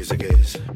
music is.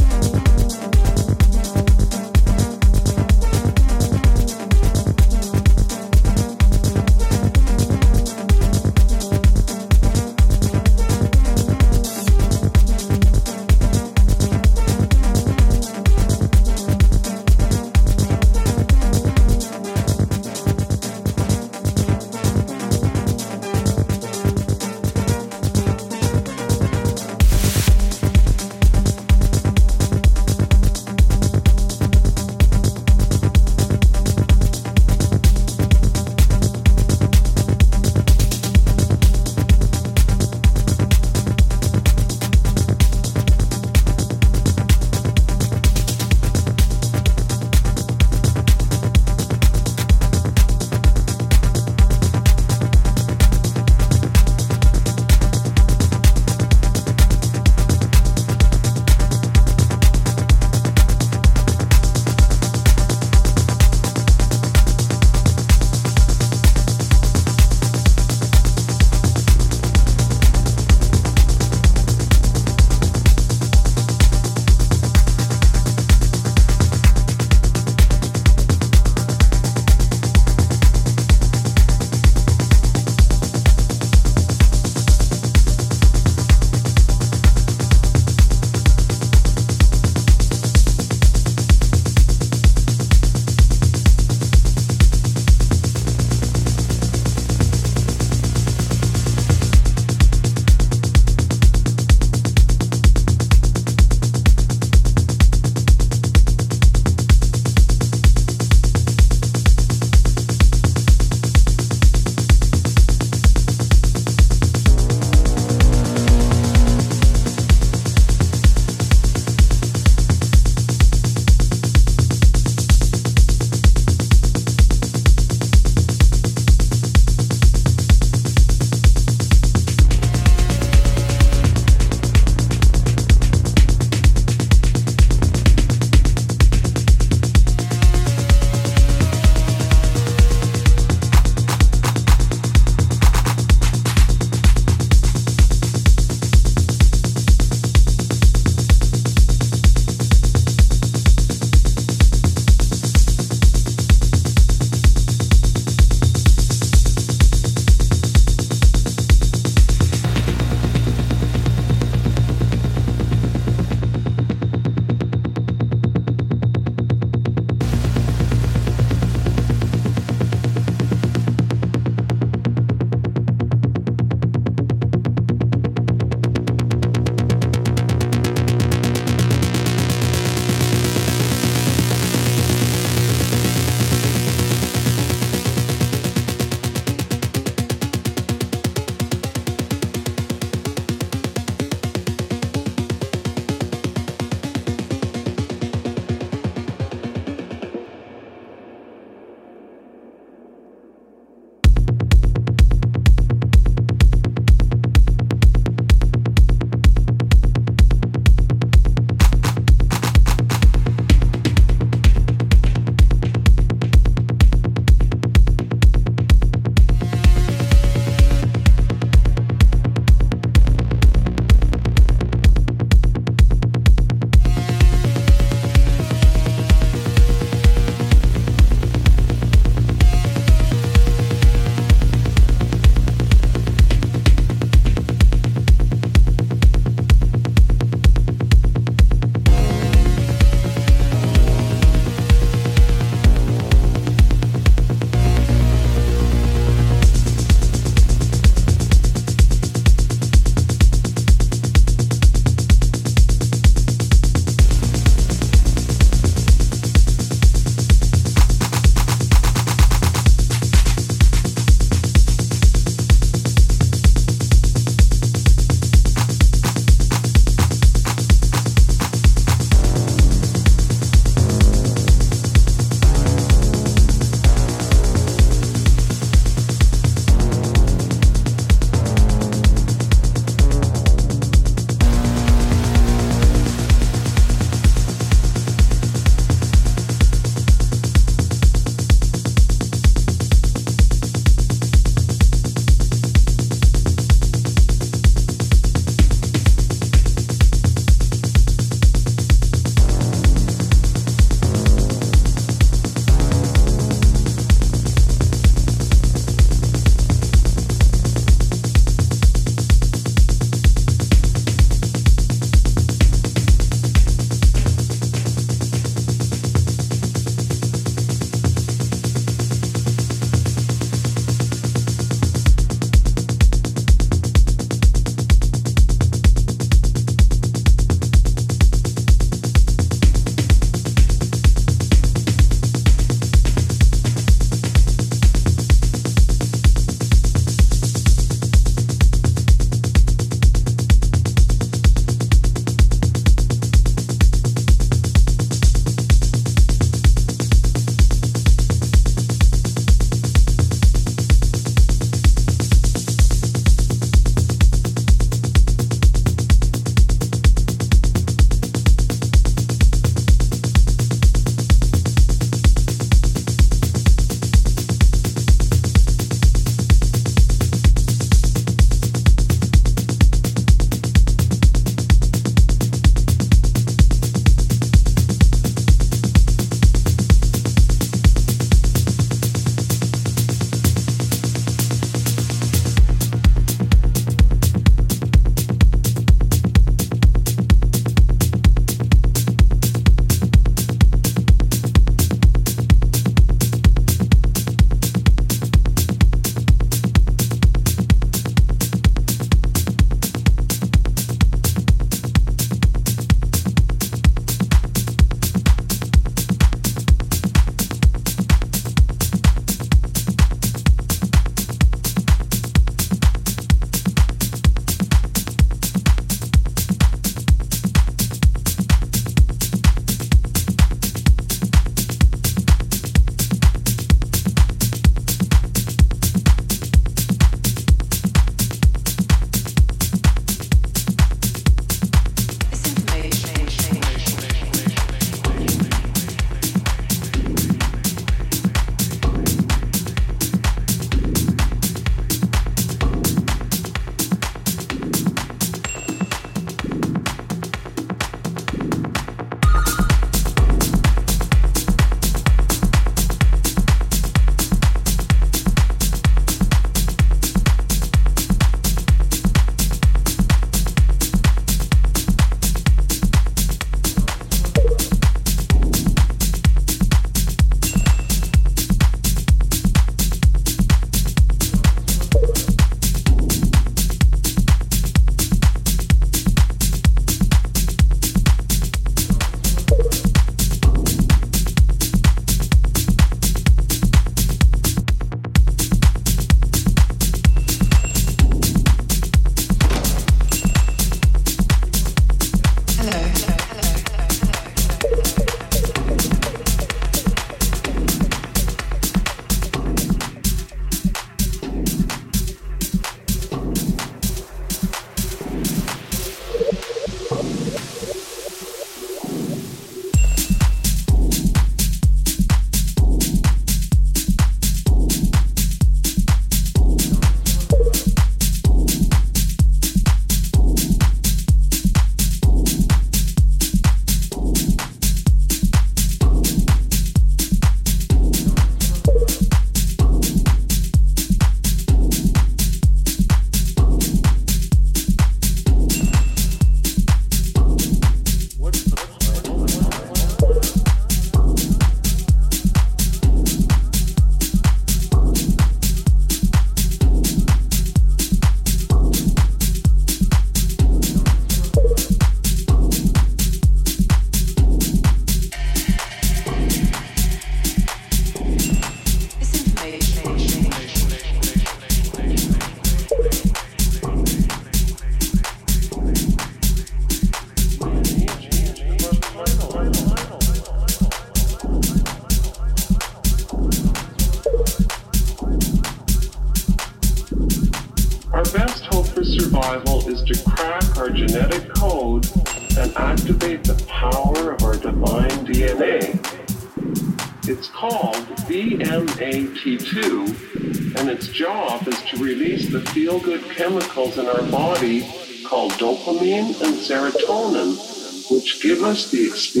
știi, știi.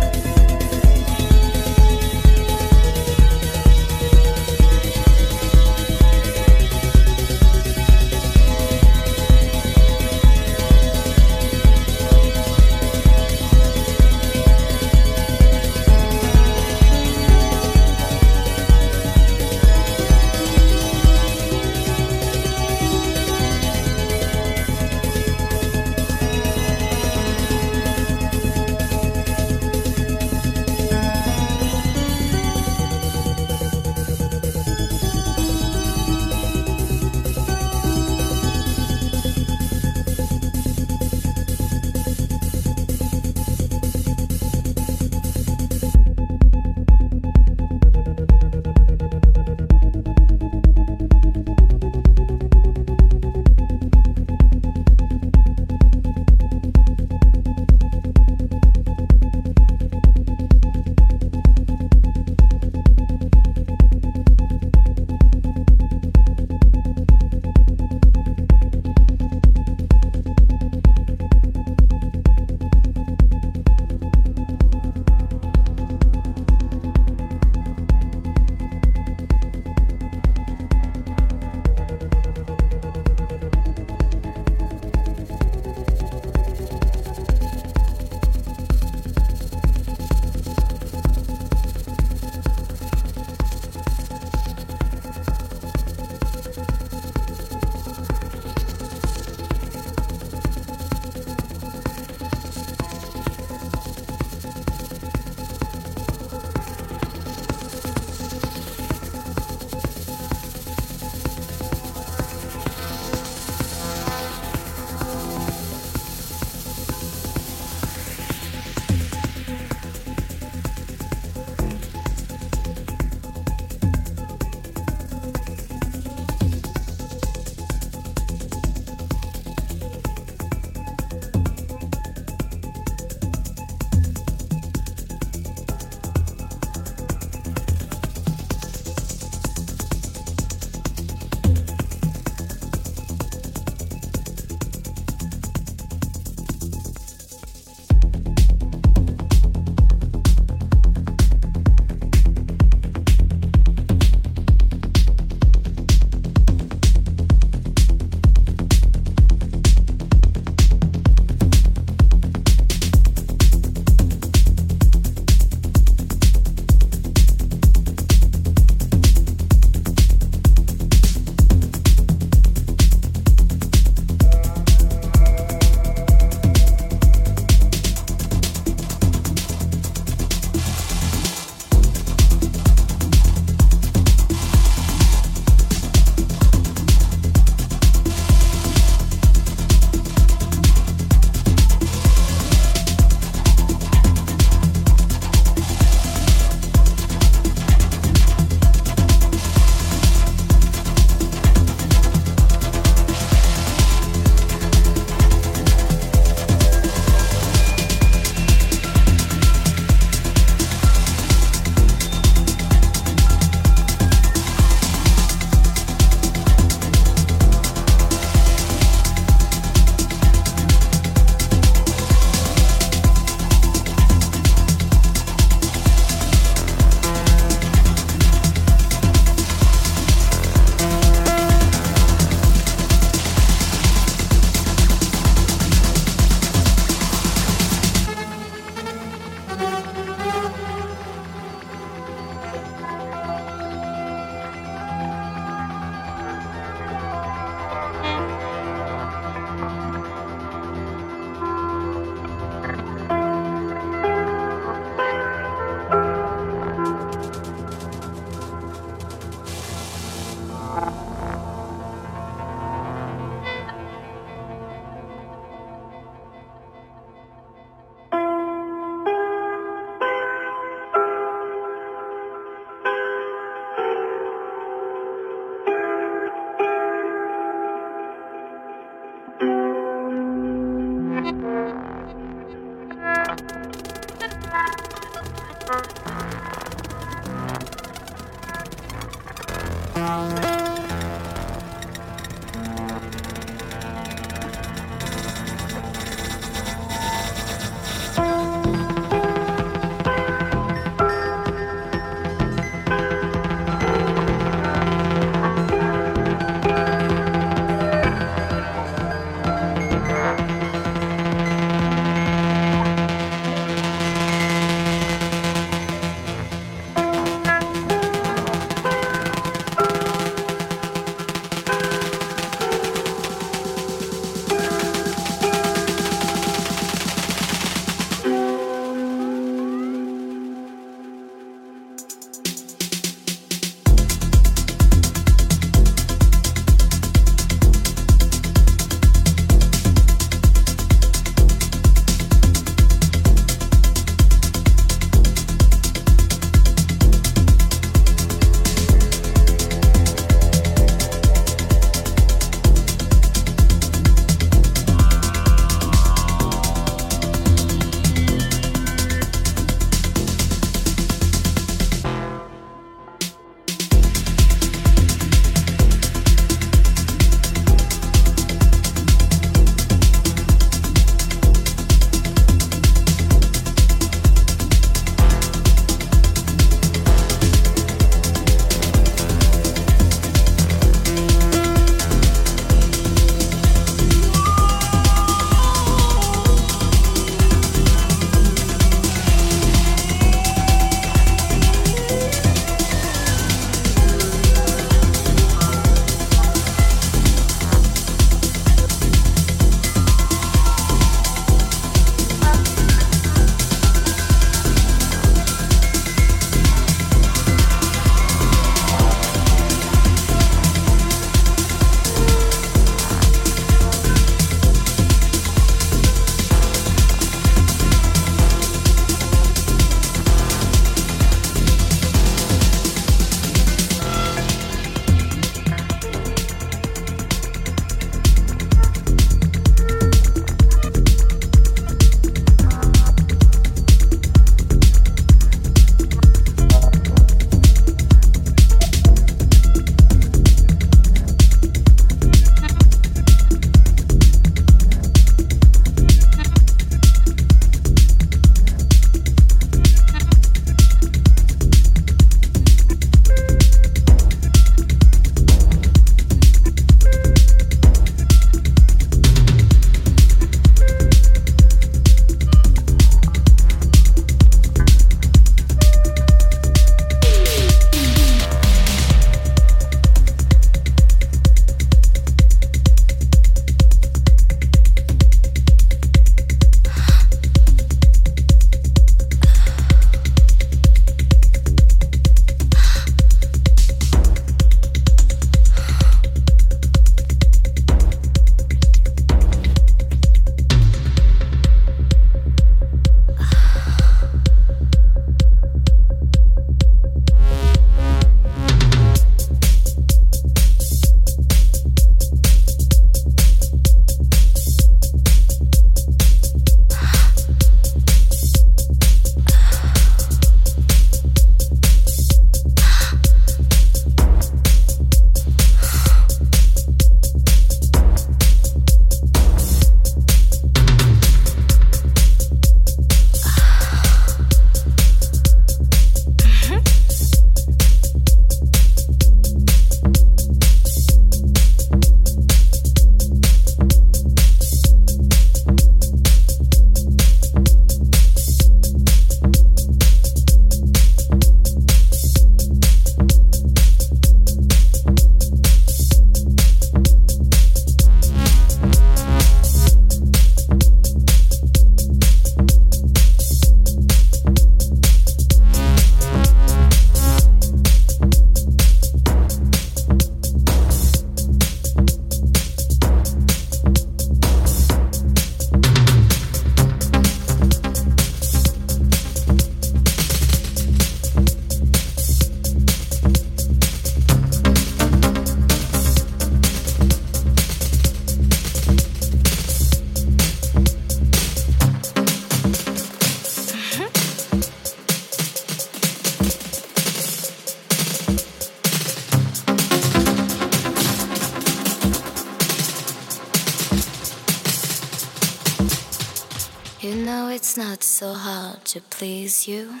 To please you.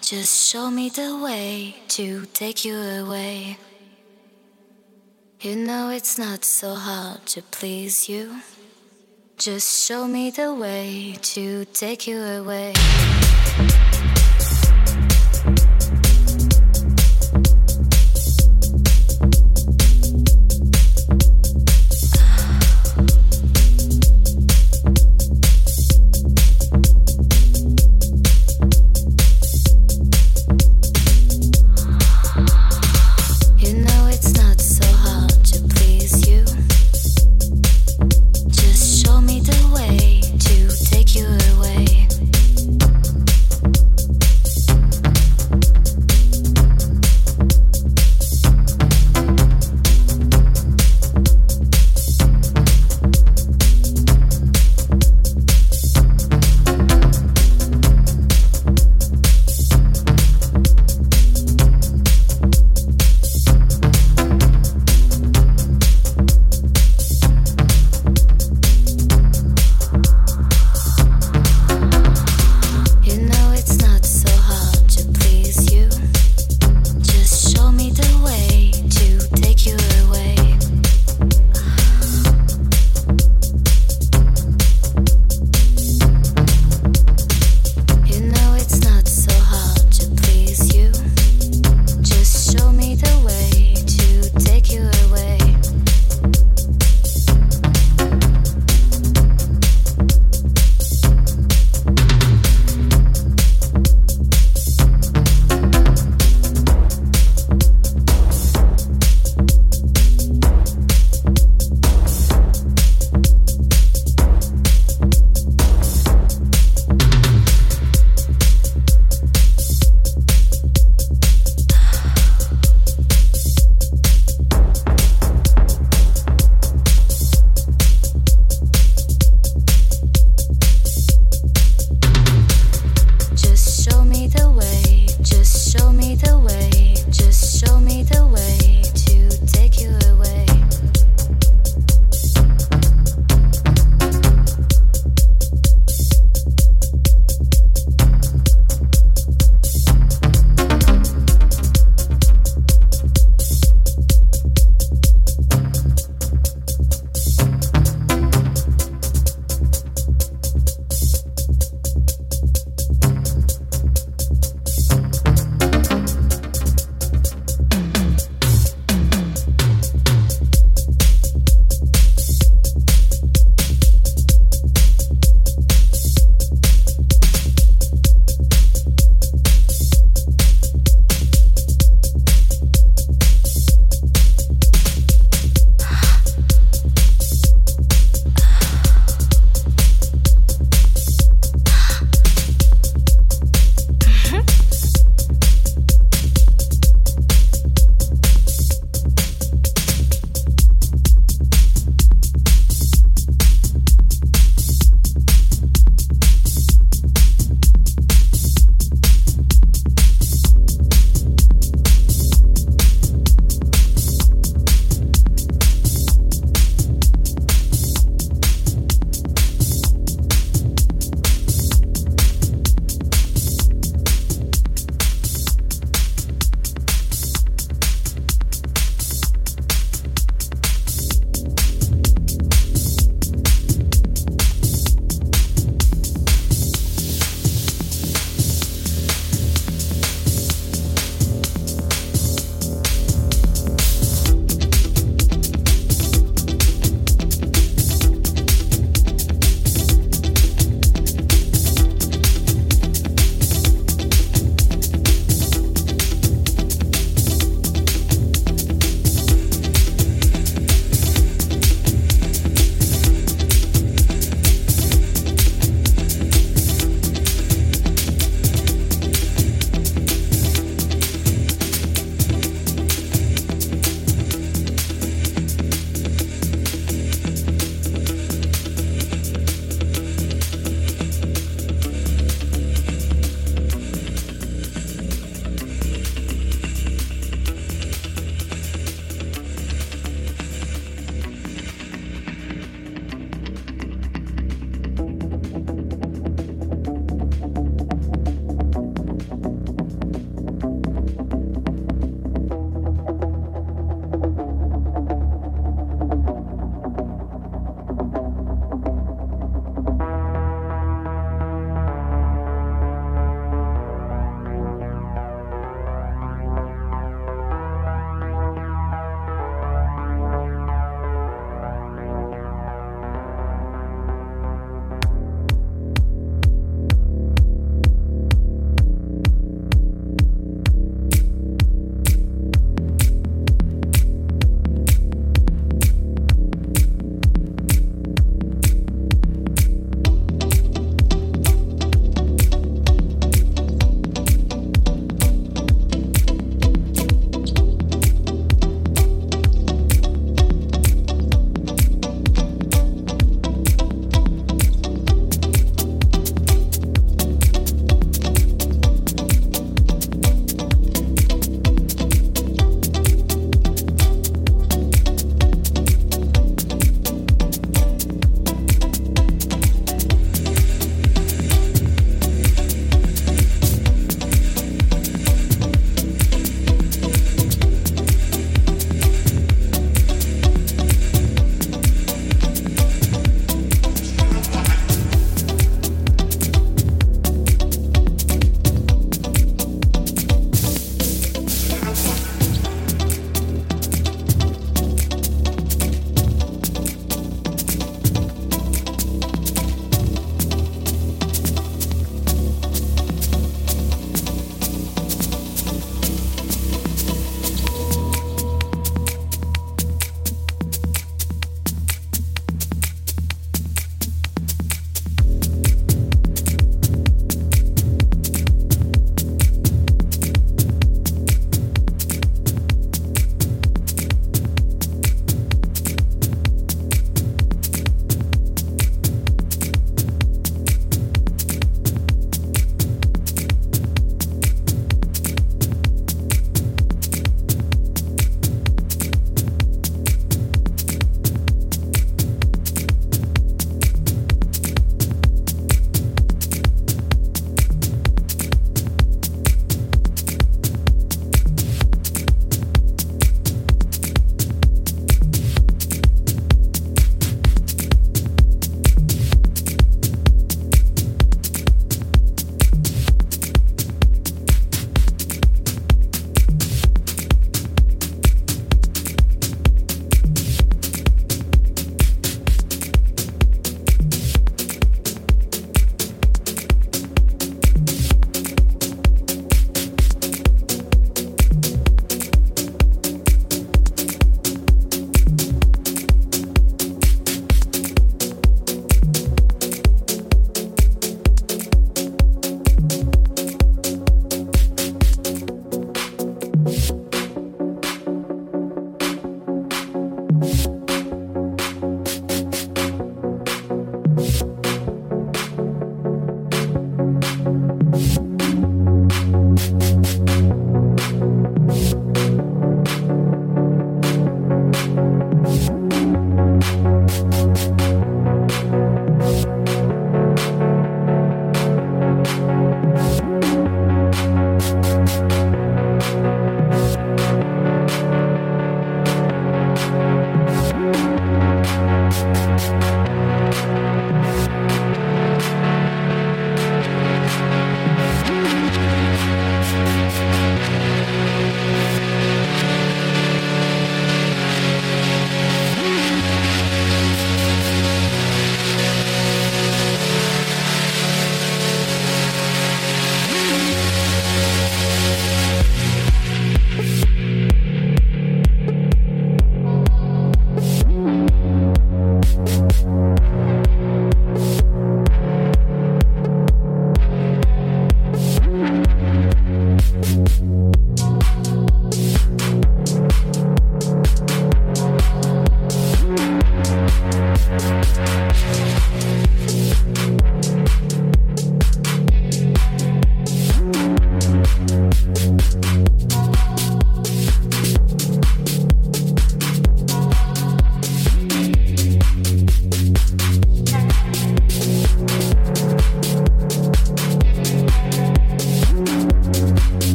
Just show me the way to take you away. You know it's not so hard to please you. Just show me the way to take you away.